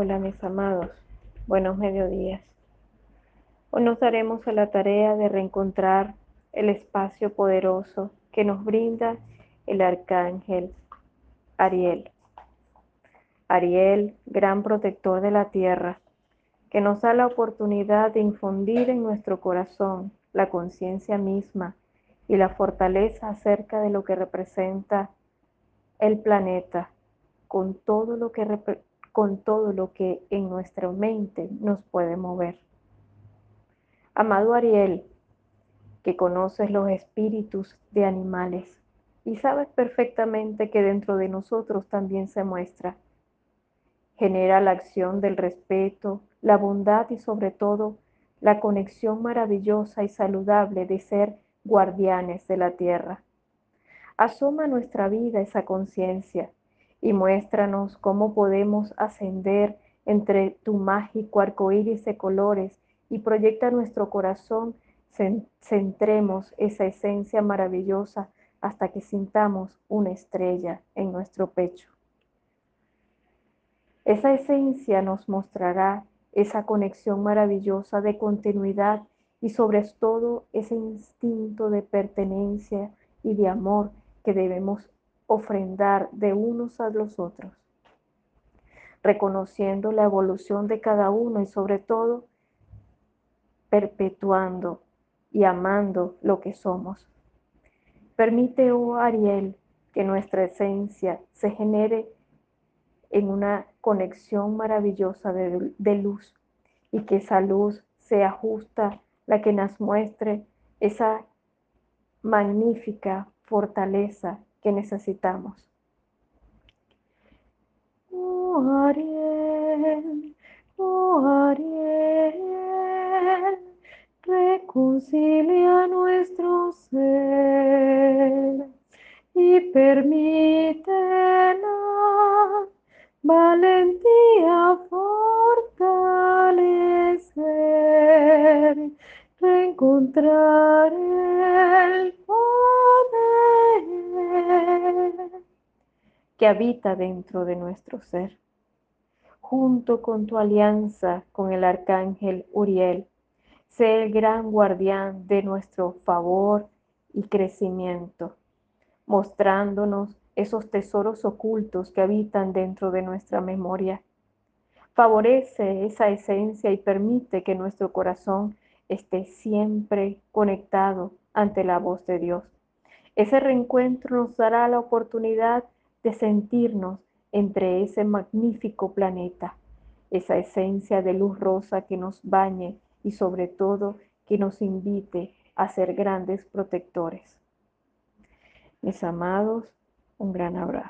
Hola mis amados, buenos mediodías. Hoy nos daremos a la tarea de reencontrar el espacio poderoso que nos brinda el arcángel Ariel. Ariel, gran protector de la tierra, que nos da la oportunidad de infundir en nuestro corazón la conciencia misma y la fortaleza acerca de lo que representa el planeta con todo lo que con todo lo que en nuestra mente nos puede mover. Amado Ariel, que conoces los espíritus de animales y sabes perfectamente que dentro de nosotros también se muestra. Genera la acción del respeto, la bondad y sobre todo la conexión maravillosa y saludable de ser guardianes de la tierra. Asoma nuestra vida esa conciencia y muéstranos cómo podemos ascender entre tu mágico arco iris de colores y proyecta nuestro corazón, centremos esa esencia maravillosa hasta que sintamos una estrella en nuestro pecho. Esa esencia nos mostrará esa conexión maravillosa de continuidad y sobre todo ese instinto de pertenencia y de amor que debemos ofrendar de unos a los otros, reconociendo la evolución de cada uno y sobre todo perpetuando y amando lo que somos. Permite, oh Ariel, que nuestra esencia se genere en una conexión maravillosa de, de, luz y que esa luz sea justa la que nos muestre esa magnífica fortaleza que necesitamos. Oh Ariel, oh Ariel, reconcilia nuestro ser y permite la valentía fortalecer, reencontrar que habita dentro de nuestro ser. Junto con tu alianza con el arcángel Uriel, sé el gran guardián de nuestro favor y crecimiento, mostrándonos esos tesoros ocultos que habitan dentro de nuestra memoria. Favorece esa esencia y permite que nuestro corazón esté siempre conectado ante la voz de Dios. Ese reencuentro nos dará la oportunidad de sentirnos entre ese magnífico planeta, esa esencia de luz rosa que nos bañe y sobre todo que nos invite a ser grandes protectores. Mis amados, un gran abrazo.